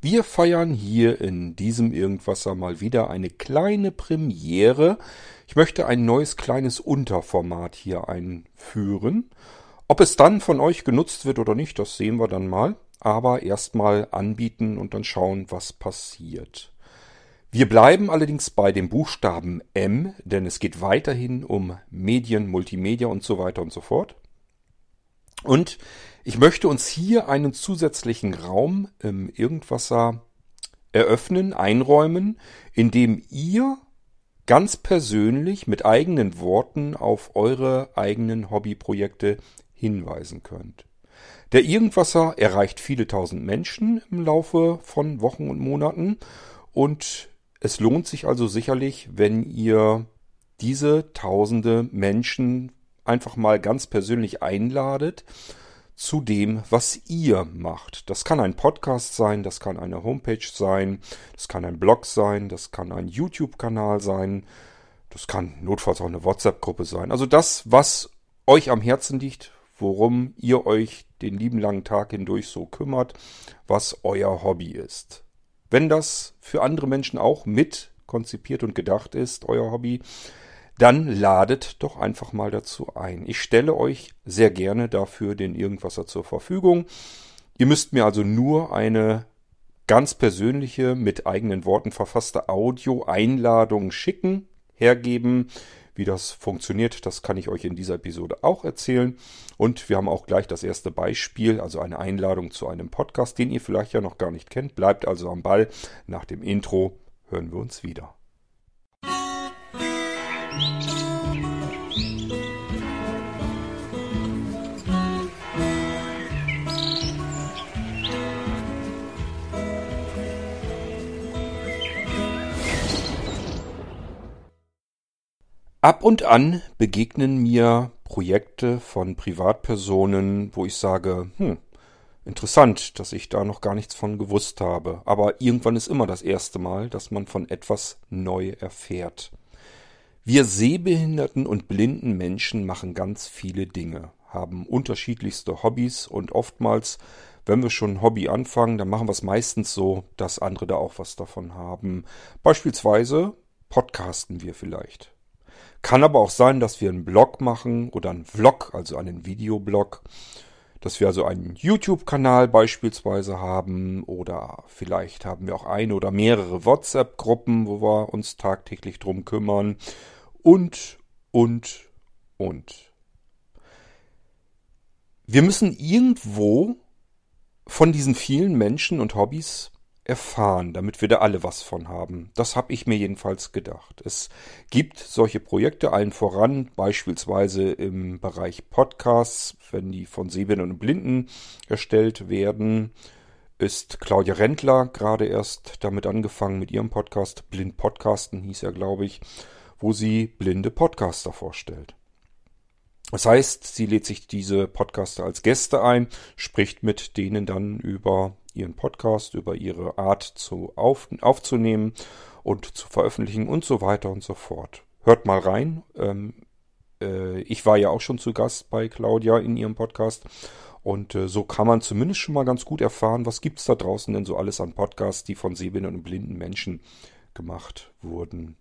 Wir feiern hier in diesem Irgendwasser mal wieder eine kleine Premiere. Ich möchte ein neues kleines Unterformat hier einführen. Ob es dann von euch genutzt wird oder nicht, das sehen wir dann mal. Aber erstmal anbieten und dann schauen, was passiert. Wir bleiben allerdings bei dem Buchstaben M, denn es geht weiterhin um Medien, Multimedia und so weiter und so fort. Und ich möchte uns hier einen zusätzlichen Raum im Irgendwasser eröffnen, einräumen, in dem ihr ganz persönlich mit eigenen Worten auf eure eigenen Hobbyprojekte hinweisen könnt. Der Irgendwasser erreicht viele tausend Menschen im Laufe von Wochen und Monaten und es lohnt sich also sicherlich, wenn ihr diese tausende Menschen einfach mal ganz persönlich einladet zu dem, was ihr macht. Das kann ein Podcast sein, das kann eine Homepage sein, das kann ein Blog sein, das kann ein YouTube-Kanal sein, das kann notfalls auch eine WhatsApp-Gruppe sein. Also das, was euch am Herzen liegt, worum ihr euch den lieben langen Tag hindurch so kümmert, was euer Hobby ist. Wenn das für andere Menschen auch mit konzipiert und gedacht ist, euer Hobby, dann ladet doch einfach mal dazu ein. Ich stelle euch sehr gerne dafür den Irgendwasser zur Verfügung. Ihr müsst mir also nur eine ganz persönliche, mit eigenen Worten verfasste Audio-Einladung schicken, hergeben. Wie das funktioniert, das kann ich euch in dieser Episode auch erzählen. Und wir haben auch gleich das erste Beispiel, also eine Einladung zu einem Podcast, den ihr vielleicht ja noch gar nicht kennt. Bleibt also am Ball. Nach dem Intro hören wir uns wieder. Ab und an begegnen mir Projekte von Privatpersonen, wo ich sage, hm, interessant, dass ich da noch gar nichts von gewusst habe. Aber irgendwann ist immer das erste Mal, dass man von etwas neu erfährt. Wir sehbehinderten und blinden Menschen machen ganz viele Dinge, haben unterschiedlichste Hobbys und oftmals, wenn wir schon ein Hobby anfangen, dann machen wir es meistens so, dass andere da auch was davon haben. Beispielsweise podcasten wir vielleicht. Kann aber auch sein, dass wir einen Blog machen oder einen Vlog, also einen Videoblog. Dass wir also einen YouTube-Kanal beispielsweise haben oder vielleicht haben wir auch eine oder mehrere WhatsApp-Gruppen, wo wir uns tagtäglich drum kümmern und, und, und. Wir müssen irgendwo von diesen vielen Menschen und Hobbys erfahren, damit wir da alle was von haben. Das habe ich mir jedenfalls gedacht. Es gibt solche Projekte allen voran, beispielsweise im Bereich Podcasts, wenn die von Sehbehinderten und Blinden erstellt werden, ist Claudia Rentler gerade erst damit angefangen mit ihrem Podcast. Blind Podcasten hieß er, glaube ich, wo sie blinde Podcaster vorstellt. Das heißt, sie lädt sich diese Podcaster als Gäste ein, spricht mit denen dann über ihren Podcast, über ihre Art zu auf, aufzunehmen und zu veröffentlichen und so weiter und so fort. Hört mal rein. Ähm, äh, ich war ja auch schon zu Gast bei Claudia in ihrem Podcast. Und äh, so kann man zumindest schon mal ganz gut erfahren, was gibt es da draußen denn so alles an Podcasts, die von sehbehinderten und blinden Menschen gemacht wurden.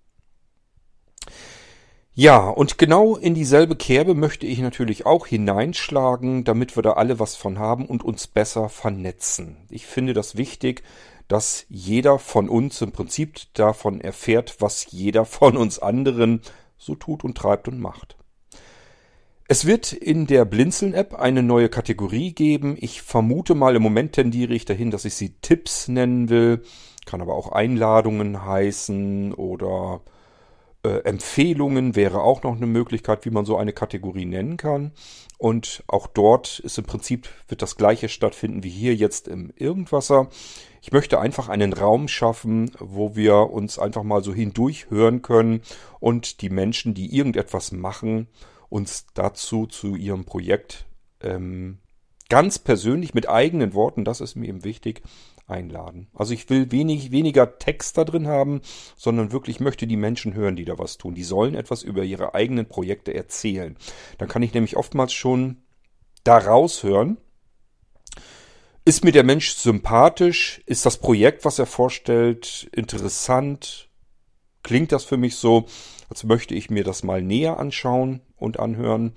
Ja, und genau in dieselbe Kerbe möchte ich natürlich auch hineinschlagen, damit wir da alle was von haben und uns besser vernetzen. Ich finde das wichtig, dass jeder von uns im Prinzip davon erfährt, was jeder von uns anderen so tut und treibt und macht. Es wird in der Blinzeln-App eine neue Kategorie geben. Ich vermute mal, im Moment tendiere ich dahin, dass ich sie Tipps nennen will. Kann aber auch Einladungen heißen oder äh, Empfehlungen wäre auch noch eine Möglichkeit, wie man so eine Kategorie nennen kann. Und auch dort ist im Prinzip, wird das gleiche stattfinden wie hier jetzt im Irgendwasser. Ich möchte einfach einen Raum schaffen, wo wir uns einfach mal so hindurch hören können und die Menschen, die irgendetwas machen, uns dazu zu ihrem Projekt ähm, ganz persönlich mit eigenen Worten, das ist mir eben wichtig, einladen. Also ich will wenig, weniger Text da drin haben, sondern wirklich möchte die Menschen hören, die da was tun. Die sollen etwas über ihre eigenen Projekte erzählen. Dann kann ich nämlich oftmals schon da raushören, Ist mir der Mensch sympathisch? Ist das Projekt, was er vorstellt, interessant? Klingt das für mich so, als möchte ich mir das mal näher anschauen und anhören?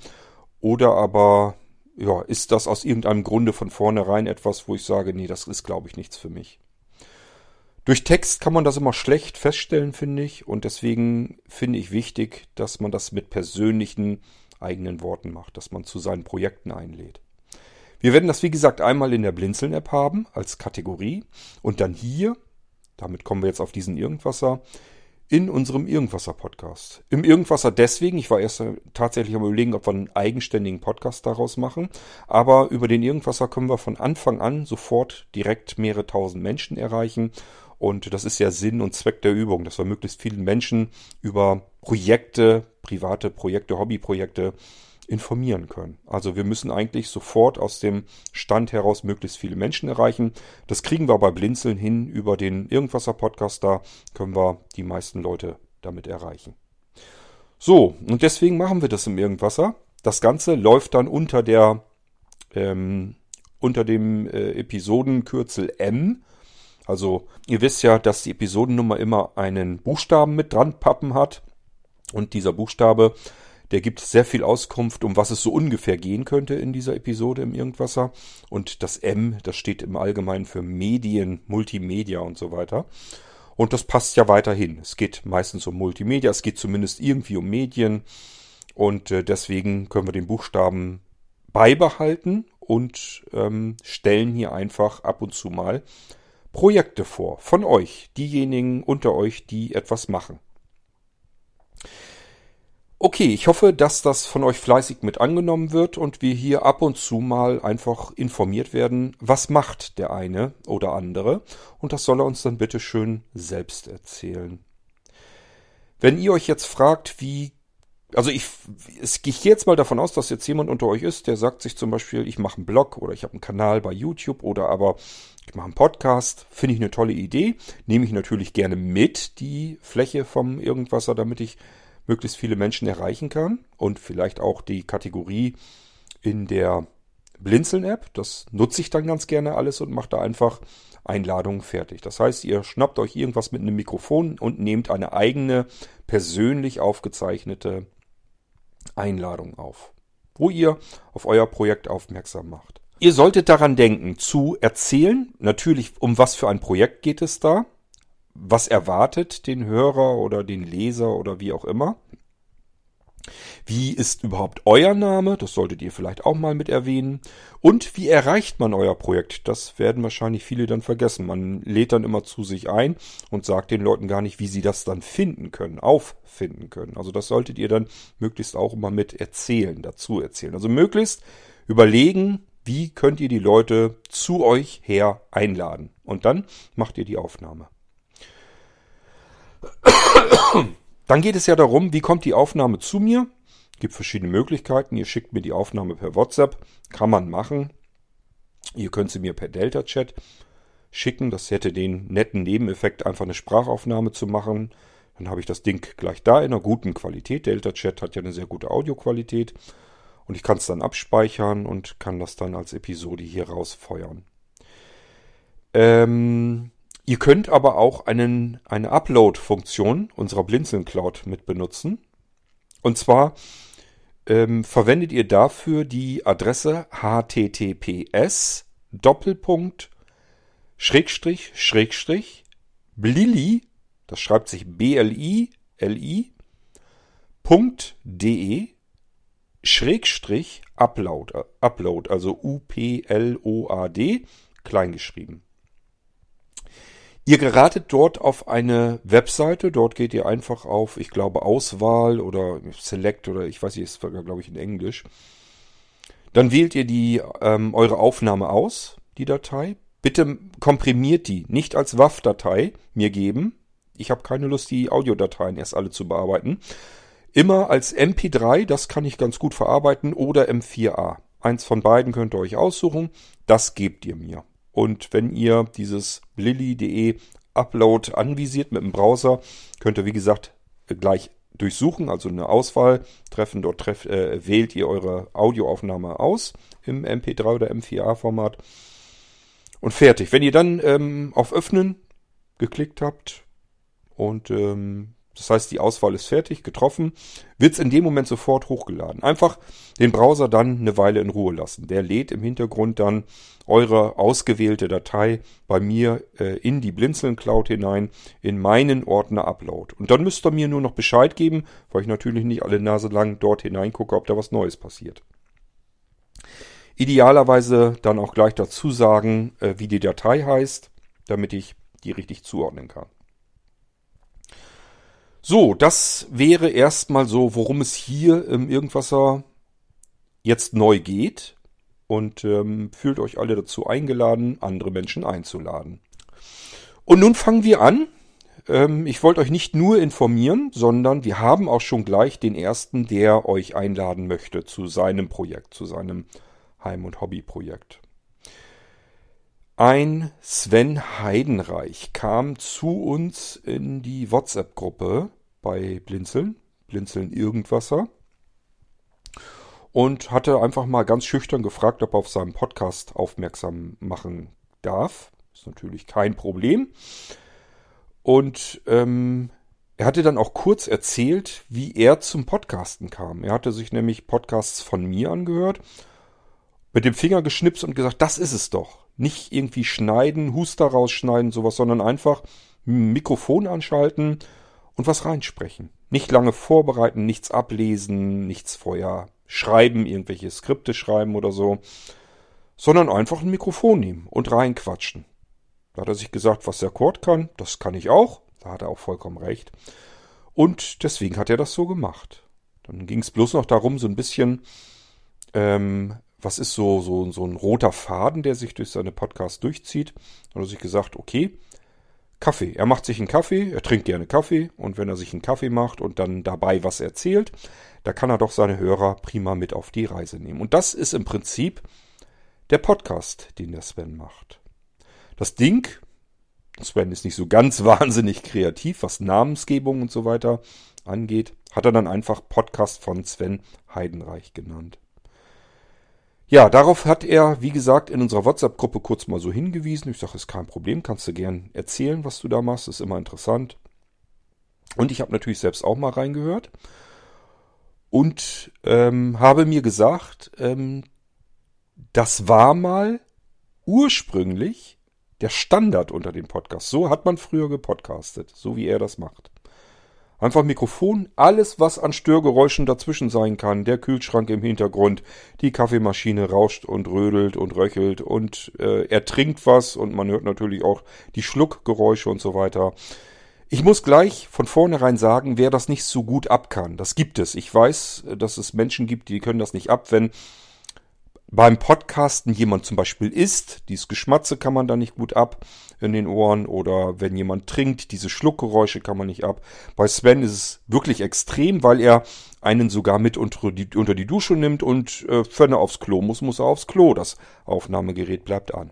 Oder aber, ja, ist das aus irgendeinem Grunde von vornherein etwas, wo ich sage, nee, das ist, glaube ich, nichts für mich? Durch Text kann man das immer schlecht feststellen, finde ich. Und deswegen finde ich wichtig, dass man das mit persönlichen eigenen Worten macht, dass man zu seinen Projekten einlädt. Wir werden das, wie gesagt, einmal in der Blinzeln-App haben als Kategorie und dann hier, damit kommen wir jetzt auf diesen Irgendwasser, in unserem Irgendwasser-Podcast. Im Irgendwasser deswegen, ich war erst tatsächlich am überlegen, ob wir einen eigenständigen Podcast daraus machen, aber über den Irgendwasser können wir von Anfang an sofort direkt mehrere tausend Menschen erreichen und das ist ja Sinn und Zweck der Übung, dass wir möglichst vielen Menschen über Projekte, private Projekte, Hobbyprojekte informieren können. Also wir müssen eigentlich sofort aus dem Stand heraus möglichst viele Menschen erreichen. Das kriegen wir bei Blinzeln hin über den Irgendwasser-Podcast. Da können wir die meisten Leute damit erreichen. So, und deswegen machen wir das im Irgendwasser. Das Ganze läuft dann unter der ähm, unter dem äh, Episodenkürzel M. Also ihr wisst ja, dass die Episodennummer immer einen Buchstaben mit dran pappen hat. Und dieser Buchstabe der gibt sehr viel Auskunft, um was es so ungefähr gehen könnte in dieser Episode im Irgendwasser. Und das M, das steht im Allgemeinen für Medien, Multimedia und so weiter. Und das passt ja weiterhin. Es geht meistens um Multimedia, es geht zumindest irgendwie um Medien. Und äh, deswegen können wir den Buchstaben beibehalten und ähm, stellen hier einfach ab und zu mal Projekte vor von euch, diejenigen unter euch, die etwas machen. Okay, ich hoffe, dass das von euch fleißig mit angenommen wird und wir hier ab und zu mal einfach informiert werden, was macht der eine oder andere und das soll er uns dann bitte schön selbst erzählen. Wenn ihr euch jetzt fragt, wie also ich, ich gehe jetzt mal davon aus, dass jetzt jemand unter euch ist, der sagt sich zum Beispiel, ich mache einen Blog oder ich habe einen Kanal bei YouTube oder aber ich mache einen Podcast. Finde ich eine tolle Idee. Nehme ich natürlich gerne mit, die Fläche vom Irgendwasser, damit ich möglichst viele Menschen erreichen kann und vielleicht auch die Kategorie in der Blinzeln-App. Das nutze ich dann ganz gerne alles und mache da einfach Einladungen fertig. Das heißt, ihr schnappt euch irgendwas mit einem Mikrofon und nehmt eine eigene, persönlich aufgezeichnete Einladung auf, wo ihr auf euer Projekt aufmerksam macht. Ihr solltet daran denken, zu erzählen, natürlich um was für ein Projekt geht es da was erwartet den Hörer oder den Leser oder wie auch immer. Wie ist überhaupt euer Name? Das solltet ihr vielleicht auch mal mit erwähnen. Und wie erreicht man euer Projekt? Das werden wahrscheinlich viele dann vergessen. Man lädt dann immer zu sich ein und sagt den Leuten gar nicht, wie sie das dann finden können, auffinden können. Also das solltet ihr dann möglichst auch immer mit erzählen, dazu erzählen. Also möglichst überlegen, wie könnt ihr die Leute zu euch her einladen. Und dann macht ihr die Aufnahme. Dann geht es ja darum, wie kommt die Aufnahme zu mir? Es gibt verschiedene Möglichkeiten. Ihr schickt mir die Aufnahme per WhatsApp. Kann man machen. Ihr könnt sie mir per Delta-Chat schicken. Das hätte den netten Nebeneffekt, einfach eine Sprachaufnahme zu machen. Dann habe ich das Ding gleich da in einer guten Qualität. Delta-Chat hat ja eine sehr gute Audioqualität. Und ich kann es dann abspeichern und kann das dann als Episode hier rausfeuern. Ähm, Ihr könnt aber auch einen, eine Upload-Funktion unserer Blinzeln Cloud mit benutzen. Und zwar ähm, verwendet ihr dafür die Adresse https Doppelpunkt Schrägstrich Schrägstrich blili, das schreibt sich B-L-I, L-I, Punkt .de Schrägstrich Upload, äh, Upload, also U-P-L-O-A-D, kleingeschrieben. Ihr geratet dort auf eine Webseite. Dort geht ihr einfach auf, ich glaube, Auswahl oder Select oder ich weiß nicht, ist glaube ich in Englisch. Dann wählt ihr die ähm, eure Aufnahme aus, die Datei. Bitte komprimiert die, nicht als WAV-Datei mir geben. Ich habe keine Lust, die Audiodateien erst alle zu bearbeiten. Immer als MP3, das kann ich ganz gut verarbeiten, oder M4A. Eins von beiden könnt ihr euch aussuchen. Das gebt ihr mir. Und wenn ihr dieses lilly.de Upload anvisiert mit dem Browser, könnt ihr wie gesagt gleich durchsuchen, also eine Auswahl treffen. Dort treff, äh, wählt ihr eure Audioaufnahme aus im MP3 oder M4A Format. Und fertig. Wenn ihr dann ähm, auf Öffnen geklickt habt und ähm, das heißt, die Auswahl ist fertig, getroffen, wird es in dem Moment sofort hochgeladen. Einfach den Browser dann eine Weile in Ruhe lassen. Der lädt im Hintergrund dann eure ausgewählte Datei bei mir äh, in die Blinzeln Cloud hinein, in meinen Ordner Upload. Und dann müsst ihr mir nur noch Bescheid geben, weil ich natürlich nicht alle Nase lang dort hineingucke, ob da was Neues passiert. Idealerweise dann auch gleich dazu sagen, äh, wie die Datei heißt, damit ich die richtig zuordnen kann. So, das wäre erstmal so, worum es hier im Irgendwasser jetzt neu geht. Und ähm, fühlt euch alle dazu eingeladen, andere Menschen einzuladen. Und nun fangen wir an. Ähm, ich wollte euch nicht nur informieren, sondern wir haben auch schon gleich den ersten, der euch einladen möchte zu seinem Projekt, zu seinem Heim- und Hobbyprojekt. Ein Sven Heidenreich kam zu uns in die WhatsApp-Gruppe bei Blinzeln, Blinzeln Irgendwasser, und hatte einfach mal ganz schüchtern gefragt, ob er auf seinem Podcast aufmerksam machen darf. Ist natürlich kein Problem. Und ähm, er hatte dann auch kurz erzählt, wie er zum Podcasten kam. Er hatte sich nämlich Podcasts von mir angehört, mit dem Finger geschnipst und gesagt, das ist es doch. Nicht irgendwie schneiden, Huster rausschneiden, sowas, sondern einfach ein Mikrofon anschalten und was reinsprechen. Nicht lange vorbereiten, nichts ablesen, nichts vorher schreiben, irgendwelche Skripte schreiben oder so, sondern einfach ein Mikrofon nehmen und reinquatschen. Da hat er sich gesagt, was der Kurt kann, das kann ich auch. Da hat er auch vollkommen recht. Und deswegen hat er das so gemacht. Dann ging es bloß noch darum, so ein bisschen ähm, was ist so, so, so ein roter Faden, der sich durch seine Podcasts durchzieht. Da hat sich gesagt, okay, Kaffee. Er macht sich einen Kaffee, er trinkt gerne Kaffee und wenn er sich einen Kaffee macht und dann dabei was erzählt, da kann er doch seine Hörer prima mit auf die Reise nehmen. Und das ist im Prinzip der Podcast, den der Sven macht. Das Ding, Sven ist nicht so ganz wahnsinnig kreativ, was Namensgebung und so weiter angeht, hat er dann einfach Podcast von Sven Heidenreich genannt. Ja, darauf hat er, wie gesagt, in unserer WhatsApp-Gruppe kurz mal so hingewiesen. Ich sage, ist kein Problem, kannst du gern erzählen, was du da machst, ist immer interessant. Und ich habe natürlich selbst auch mal reingehört und ähm, habe mir gesagt, ähm, das war mal ursprünglich der Standard unter den Podcasts. So hat man früher gepodcastet, so wie er das macht. Einfach Mikrofon, alles was an Störgeräuschen dazwischen sein kann. Der Kühlschrank im Hintergrund, die Kaffeemaschine rauscht und rödelt und röchelt und äh, er trinkt was und man hört natürlich auch die Schluckgeräusche und so weiter. Ich muss gleich von vornherein sagen, wer das nicht so gut ab kann. Das gibt es. Ich weiß, dass es Menschen gibt, die können das nicht ab, wenn beim Podcasten jemand zum Beispiel isst, dieses Geschmatze kann man da nicht gut ab in den Ohren oder wenn jemand trinkt, diese Schluckgeräusche kann man nicht ab. Bei Sven ist es wirklich extrem, weil er einen sogar mit unter die, unter die Dusche nimmt und äh, wenn er aufs Klo muss, muss er aufs Klo. Das Aufnahmegerät bleibt an.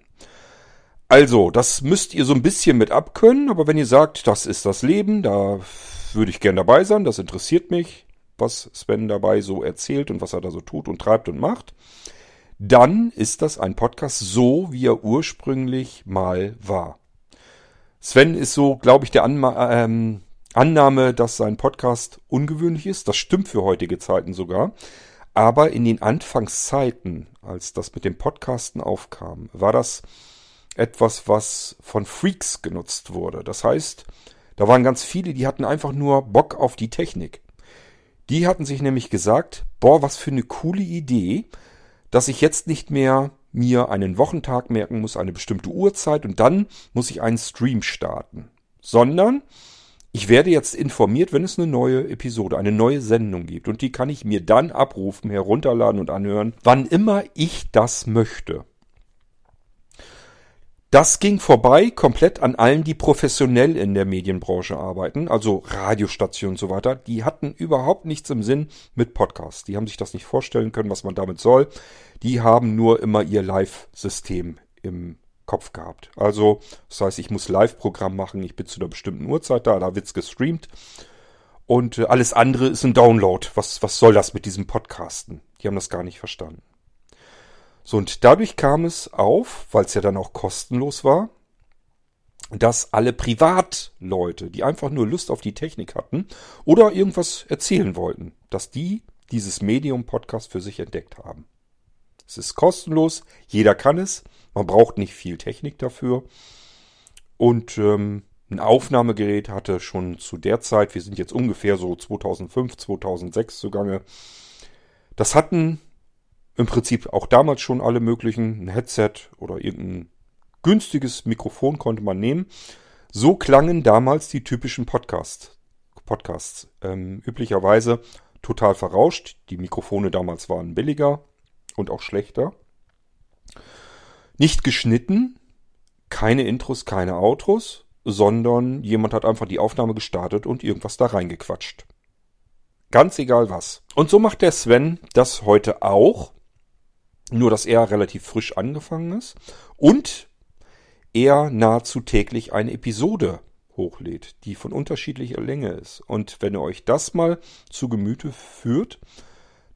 Also, das müsst ihr so ein bisschen mit abkönnen, aber wenn ihr sagt, das ist das Leben, da würde ich gern dabei sein, das interessiert mich, was Sven dabei so erzählt und was er da so tut und treibt und macht, dann ist das ein Podcast so, wie er ursprünglich mal war. Sven ist so, glaube ich, der Anma ähm, Annahme, dass sein Podcast ungewöhnlich ist. Das stimmt für heutige Zeiten sogar. Aber in den Anfangszeiten, als das mit dem Podcasten aufkam, war das etwas, was von Freaks genutzt wurde. Das heißt, da waren ganz viele, die hatten einfach nur Bock auf die Technik. Die hatten sich nämlich gesagt, boah, was für eine coole Idee dass ich jetzt nicht mehr mir einen Wochentag merken muss, eine bestimmte Uhrzeit und dann muss ich einen Stream starten, sondern ich werde jetzt informiert, wenn es eine neue Episode, eine neue Sendung gibt und die kann ich mir dann abrufen, herunterladen und anhören, wann immer ich das möchte. Das ging vorbei komplett an allen, die professionell in der Medienbranche arbeiten, also Radiostationen und so weiter. Die hatten überhaupt nichts im Sinn mit Podcasts. Die haben sich das nicht vorstellen können, was man damit soll. Die haben nur immer ihr Live-System im Kopf gehabt. Also, das heißt, ich muss Live-Programm machen, ich bin zu einer bestimmten Uhrzeit da, da wird's gestreamt. Und äh, alles andere ist ein Download. Was, was soll das mit diesem Podcasten? Die haben das gar nicht verstanden. So, und dadurch kam es auf, weil es ja dann auch kostenlos war, dass alle Privatleute, die einfach nur Lust auf die Technik hatten oder irgendwas erzählen wollten, dass die dieses Medium-Podcast für sich entdeckt haben. Es ist kostenlos, jeder kann es, man braucht nicht viel Technik dafür. Und ähm, ein Aufnahmegerät hatte schon zu der Zeit, wir sind jetzt ungefähr so 2005, 2006 zugange, das hatten im Prinzip auch damals schon alle möglichen, ein Headset oder irgendein günstiges Mikrofon konnte man nehmen. So klangen damals die typischen Podcast, Podcasts. Ähm, üblicherweise total verrauscht. Die Mikrofone damals waren billiger und auch schlechter. Nicht geschnitten, keine Intros, keine Outros, sondern jemand hat einfach die Aufnahme gestartet und irgendwas da reingequatscht. Ganz egal was. Und so macht der Sven das heute auch. Nur, dass er relativ frisch angefangen ist. Und er nahezu täglich eine Episode hochlädt, die von unterschiedlicher Länge ist. Und wenn ihr euch das mal zu Gemüte führt,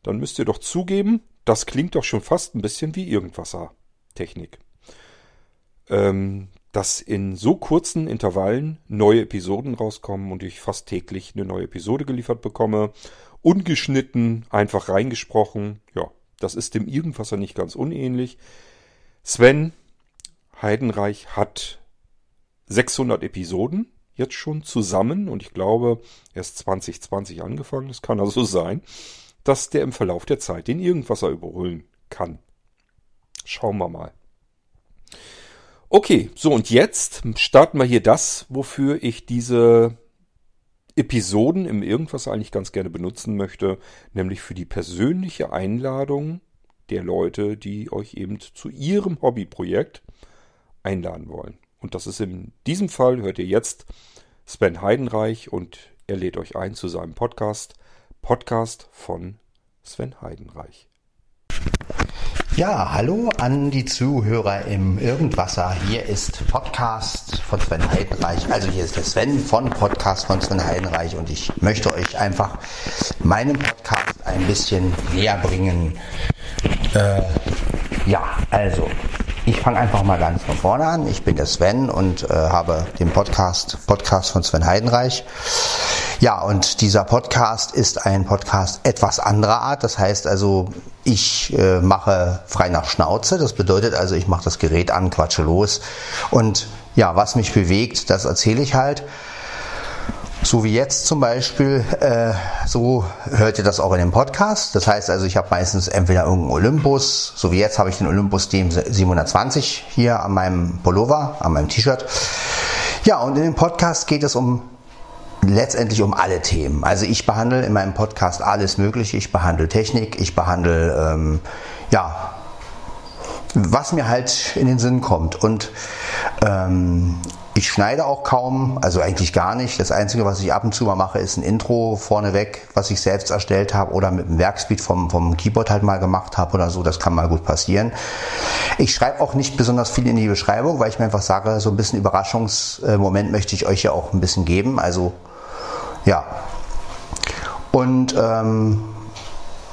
dann müsst ihr doch zugeben, das klingt doch schon fast ein bisschen wie Irgendwasser-Technik. Ähm, dass in so kurzen Intervallen neue Episoden rauskommen und ich fast täglich eine neue Episode geliefert bekomme. Ungeschnitten, einfach reingesprochen. Ja, das ist dem Irgendwasser nicht ganz unähnlich. Sven Heidenreich hat 600 Episoden jetzt schon zusammen und ich glaube, er ist 2020 angefangen. Es kann also sein, dass der im Verlauf der Zeit den Irgendwasser überholen kann. Schauen wir mal. Okay, so und jetzt starten wir hier das, wofür ich diese Episoden im Irgendwas eigentlich ganz gerne benutzen möchte, nämlich für die persönliche Einladung der Leute, die euch eben zu ihrem Hobbyprojekt einladen wollen. Und das ist in diesem Fall, hört ihr jetzt, Sven Heidenreich und er lädt euch ein zu seinem Podcast, Podcast von Sven Heidenreich. Ja, hallo an die Zuhörer im Irgendwasser. Hier ist Podcast von Sven Heidenreich. Also hier ist der Sven von Podcast von Sven Heidenreich und ich möchte euch einfach meinen Podcast ein bisschen näher bringen. Äh, ja, also ich fange einfach mal ganz von vorne an. Ich bin der Sven und äh, habe den Podcast, Podcast von Sven Heidenreich. Ja, und dieser Podcast ist ein Podcast etwas anderer Art. Das heißt also, ich äh, mache frei nach Schnauze. Das bedeutet also, ich mache das Gerät an, quatsche los. Und ja, was mich bewegt, das erzähle ich halt. So wie jetzt zum Beispiel, äh, so hört ihr das auch in dem Podcast. Das heißt also, ich habe meistens entweder irgendeinen Olympus, so wie jetzt habe ich den Olympus DM720 hier an meinem Pullover, an meinem T-Shirt. Ja, und in dem Podcast geht es um letztendlich um alle Themen. Also ich behandle in meinem Podcast alles Mögliche. Ich behandle Technik, ich behandle ähm, ja was mir halt in den Sinn kommt. Und ähm, ich schneide auch kaum, also eigentlich gar nicht. Das Einzige, was ich ab und zu mal mache, ist ein Intro vorneweg, was ich selbst erstellt habe oder mit dem Werkspeed vom, vom Keyboard halt mal gemacht habe oder so. Das kann mal gut passieren. Ich schreibe auch nicht besonders viel in die Beschreibung, weil ich mir einfach sage, so ein bisschen Überraschungsmoment möchte ich euch ja auch ein bisschen geben. Also ja. Und ähm,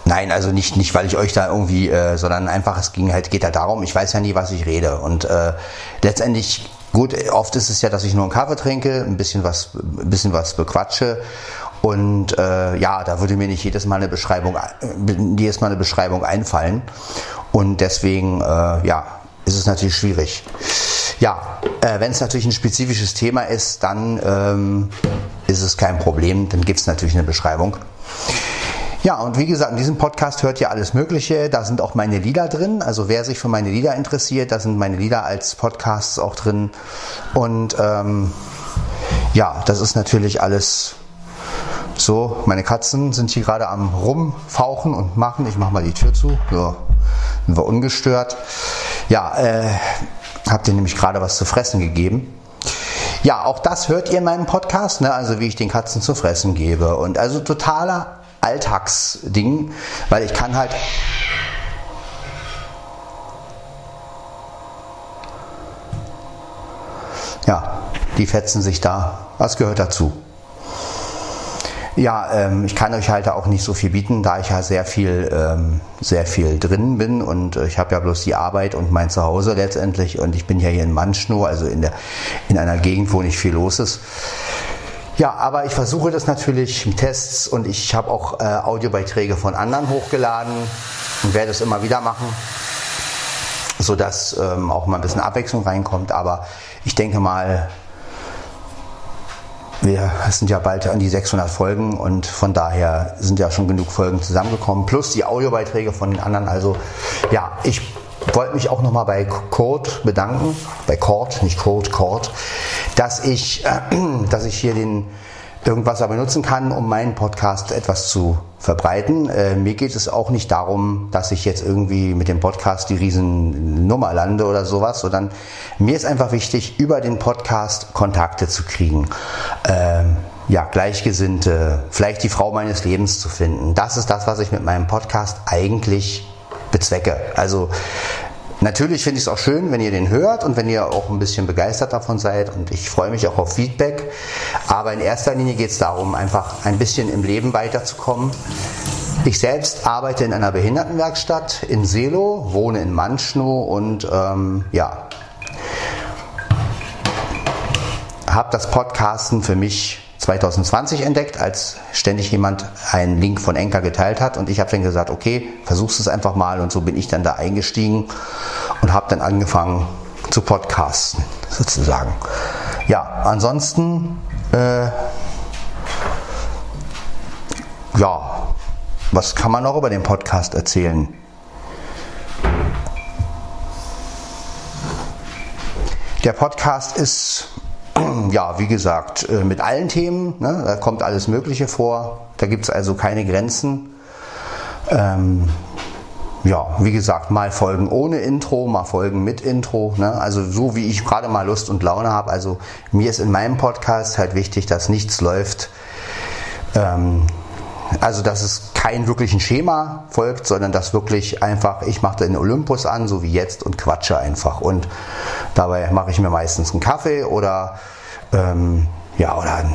Nein, also nicht, nicht, weil ich euch da irgendwie, äh, sondern einfach, es ging halt, geht halt darum, ich weiß ja nie, was ich rede. Und äh, letztendlich Gut, oft ist es ja, dass ich nur einen Kaffee trinke, ein bisschen was, ein bisschen was bequatsche. Und äh, ja, da würde mir nicht jedes Mal eine Beschreibung, jedes Mal eine Beschreibung einfallen. Und deswegen, äh, ja, ist es natürlich schwierig. Ja, äh, wenn es natürlich ein spezifisches Thema ist, dann ähm, ist es kein Problem. Dann gibt es natürlich eine Beschreibung. Ja, und wie gesagt, in diesem Podcast hört ihr alles Mögliche. Da sind auch meine Lieder drin. Also wer sich für meine Lieder interessiert, da sind meine Lieder als Podcasts auch drin. Und ähm, ja, das ist natürlich alles so. Meine Katzen sind hier gerade am rumfauchen und machen. Ich mache mal die Tür zu. So, sind wir ungestört. Ja, äh, habt ihr nämlich gerade was zu fressen gegeben. Ja, auch das hört ihr in meinem Podcast, ne? also wie ich den Katzen zu fressen gebe. Und also totaler Alltagsding, weil ich kann halt ja, die fetzen sich da. Was gehört dazu? Ja, ähm, ich kann euch halt auch nicht so viel bieten, da ich ja sehr viel, ähm, sehr viel drin bin und äh, ich habe ja bloß die Arbeit und mein Zuhause letztendlich und ich bin ja hier in Manschnow, also in, der, in einer Gegend, wo nicht viel los ist. Ja, aber ich versuche das natürlich mit Tests und ich habe auch äh, Audiobeiträge von anderen hochgeladen und werde es immer wieder machen, sodass ähm, auch mal ein bisschen Abwechslung reinkommt. Aber ich denke mal, wir sind ja bald an die 600 Folgen und von daher sind ja schon genug Folgen zusammengekommen, plus die Audiobeiträge von den anderen. Also ja, ich wollte mich auch nochmal bei Kurt bedanken, bei Kurt, nicht Kurt, Kurt, dass ich, äh, dass ich hier den irgendwas aber nutzen kann, um meinen Podcast etwas zu verbreiten. Äh, mir geht es auch nicht darum, dass ich jetzt irgendwie mit dem Podcast die Riesennummer lande oder sowas, sondern mir ist einfach wichtig, über den Podcast Kontakte zu kriegen. Ähm, ja, Gleichgesinnte, vielleicht die Frau meines Lebens zu finden. Das ist das, was ich mit meinem Podcast eigentlich bezwecke. Also Natürlich finde ich es auch schön, wenn ihr den hört und wenn ihr auch ein bisschen begeistert davon seid und ich freue mich auch auf Feedback. Aber in erster Linie geht es darum, einfach ein bisschen im Leben weiterzukommen. Ich selbst arbeite in einer Behindertenwerkstatt in Selo, wohne in Manschnow und ähm, ja, habe das Podcasten für mich 2020 entdeckt, als ständig jemand einen Link von Enker geteilt hat und ich habe dann gesagt, okay, versuchst es einfach mal und so bin ich dann da eingestiegen und habe dann angefangen zu podcasten sozusagen. Ja, ansonsten äh, ja, was kann man noch über den Podcast erzählen? Der Podcast ist ja, wie gesagt, äh, mit allen Themen, ne, da kommt alles Mögliche vor, da gibt es also keine Grenzen. Ähm, ja, wie gesagt, mal Folgen ohne Intro, mal Folgen mit Intro. Ne? Also so wie ich gerade mal Lust und Laune habe. Also mir ist in meinem Podcast halt wichtig, dass nichts läuft. Ähm, also dass es kein wirklichen Schema folgt, sondern dass wirklich einfach, ich mache den Olympus an, so wie jetzt, und quatsche einfach. Und dabei mache ich mir meistens einen Kaffee oder ähm, ja, oder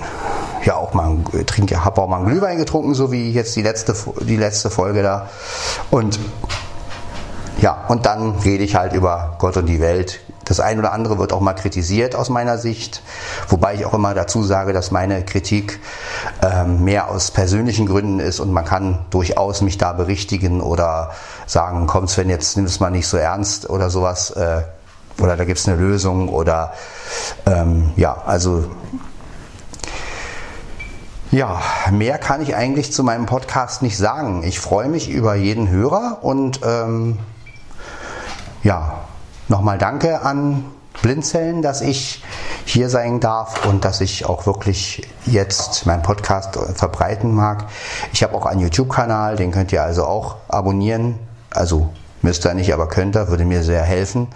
ja auch mal trinke, habe auch mal einen Glühwein getrunken, so wie jetzt die letzte, die letzte Folge da. Und ja, und dann rede ich halt über Gott und die Welt. Das eine oder andere wird auch mal kritisiert aus meiner Sicht, wobei ich auch immer dazu sage, dass meine Kritik ähm, mehr aus persönlichen Gründen ist und man kann durchaus mich da berichtigen oder sagen, komm Sven, jetzt nimm es mal nicht so ernst oder sowas. Äh, oder da gibt es eine Lösung oder ähm, ja, also ja, mehr kann ich eigentlich zu meinem Podcast nicht sagen. Ich freue mich über jeden Hörer und ähm, ja, nochmal danke an Blindzellen, dass ich hier sein darf und dass ich auch wirklich jetzt meinen Podcast verbreiten mag. Ich habe auch einen YouTube-Kanal, den könnt ihr also auch abonnieren. Also müsst ihr nicht, aber könnt ihr, würde mir sehr helfen.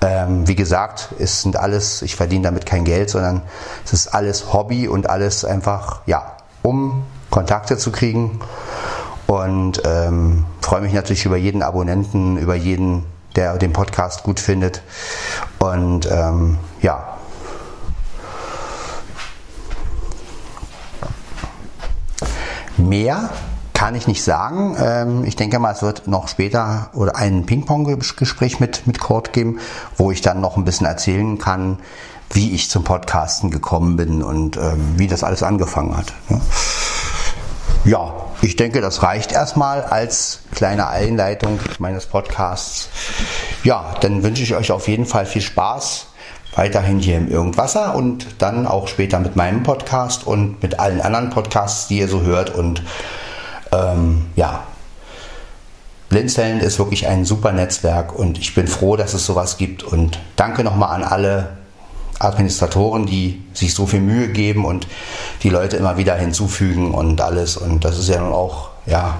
Ähm, wie gesagt, es sind alles, ich verdiene damit kein Geld, sondern es ist alles Hobby und alles einfach, ja, um Kontakte zu kriegen. Und ähm, freue mich natürlich über jeden Abonnenten, über jeden, der den Podcast gut findet. Und ähm, ja. Mehr kann ich nicht sagen. Ähm, ich denke mal, es wird noch später oder ein Ping-Pong-Gespräch mit, mit Kurt geben, wo ich dann noch ein bisschen erzählen kann, wie ich zum Podcasten gekommen bin und ähm, wie das alles angefangen hat. Ja, ich denke, das reicht erstmal als kleine Einleitung meines Podcasts. Ja, dann wünsche ich euch auf jeden Fall viel Spaß weiterhin hier im Irgendwasser und dann auch später mit meinem Podcast und mit allen anderen Podcasts, die ihr so hört und ähm, ja, Blinzeln ist wirklich ein super Netzwerk und ich bin froh, dass es sowas gibt und danke nochmal an alle Administratoren, die sich so viel Mühe geben und die Leute immer wieder hinzufügen und alles und das ist ja nun auch ja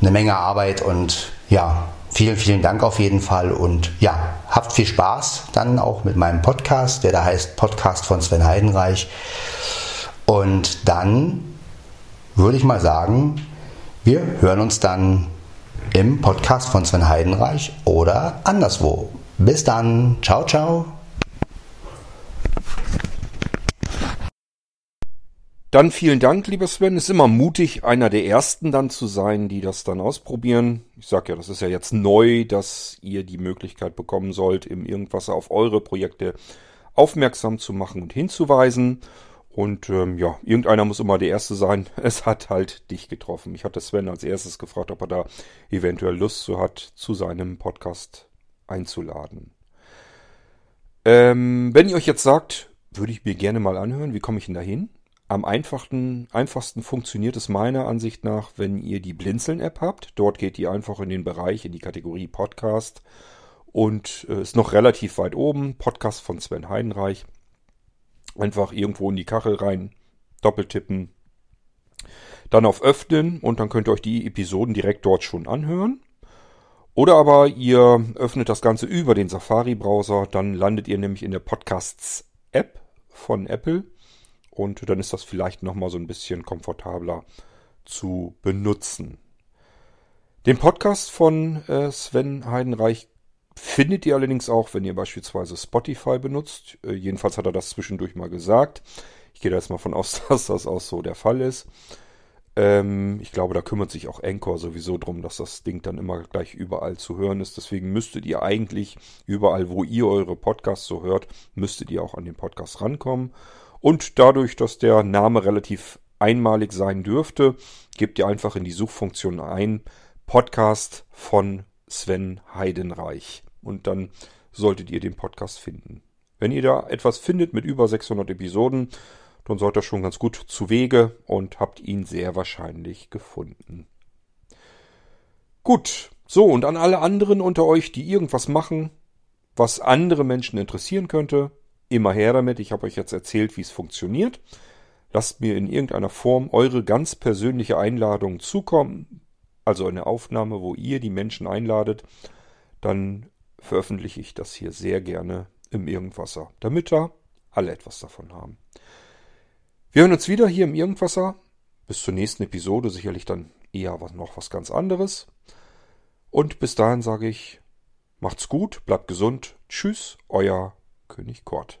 eine Menge Arbeit und ja, vielen, vielen Dank auf jeden Fall und ja, habt viel Spaß dann auch mit meinem Podcast, der da heißt Podcast von Sven Heidenreich und dann würde ich mal sagen, wir hören uns dann im Podcast von Sven Heidenreich oder anderswo. Bis dann. Ciao, ciao. Dann vielen Dank, lieber Sven. Ist immer mutig, einer der ersten dann zu sein, die das dann ausprobieren. Ich sag ja, das ist ja jetzt neu, dass ihr die Möglichkeit bekommen sollt, im Irgendwas auf eure Projekte aufmerksam zu machen und hinzuweisen. Und ähm, ja, irgendeiner muss immer der Erste sein. Es hat halt dich getroffen. Ich hatte Sven als erstes gefragt, ob er da eventuell Lust zu hat, zu seinem Podcast einzuladen. Ähm, wenn ihr euch jetzt sagt, würde ich mir gerne mal anhören, wie komme ich denn da hin? Am einfachsten, einfachsten funktioniert es meiner Ansicht nach, wenn ihr die Blinzeln-App habt. Dort geht ihr einfach in den Bereich, in die Kategorie Podcast und äh, ist noch relativ weit oben. Podcast von Sven Heidenreich. Einfach irgendwo in die Kachel rein, doppeltippen, dann auf Öffnen und dann könnt ihr euch die Episoden direkt dort schon anhören. Oder aber ihr öffnet das Ganze über den Safari-Browser, dann landet ihr nämlich in der Podcasts-App von Apple und dann ist das vielleicht nochmal so ein bisschen komfortabler zu benutzen. Den Podcast von äh, Sven Heidenreich findet ihr allerdings auch, wenn ihr beispielsweise Spotify benutzt. Äh, jedenfalls hat er das zwischendurch mal gesagt. Ich gehe da jetzt mal von aus, dass das auch so der Fall ist. Ähm, ich glaube, da kümmert sich auch Anchor sowieso drum, dass das Ding dann immer gleich überall zu hören ist. Deswegen müsstet ihr eigentlich überall, wo ihr eure Podcasts so hört, müsstet ihr auch an den Podcast rankommen. Und dadurch, dass der Name relativ einmalig sein dürfte, gebt ihr einfach in die Suchfunktion ein Podcast von Sven Heidenreich. Und dann solltet ihr den Podcast finden. Wenn ihr da etwas findet mit über 600 Episoden, dann seid ihr schon ganz gut zu Wege und habt ihn sehr wahrscheinlich gefunden. Gut, so und an alle anderen unter euch, die irgendwas machen, was andere Menschen interessieren könnte, immer her damit. Ich habe euch jetzt erzählt, wie es funktioniert. Lasst mir in irgendeiner Form eure ganz persönliche Einladung zukommen, also eine Aufnahme, wo ihr die Menschen einladet, dann veröffentliche ich das hier sehr gerne im Irgendwasser, damit da alle etwas davon haben. Wir hören uns wieder hier im Irgendwasser. Bis zur nächsten Episode sicherlich dann eher was, noch was ganz anderes. Und bis dahin sage ich, macht's gut, bleibt gesund. Tschüss, euer König Kort.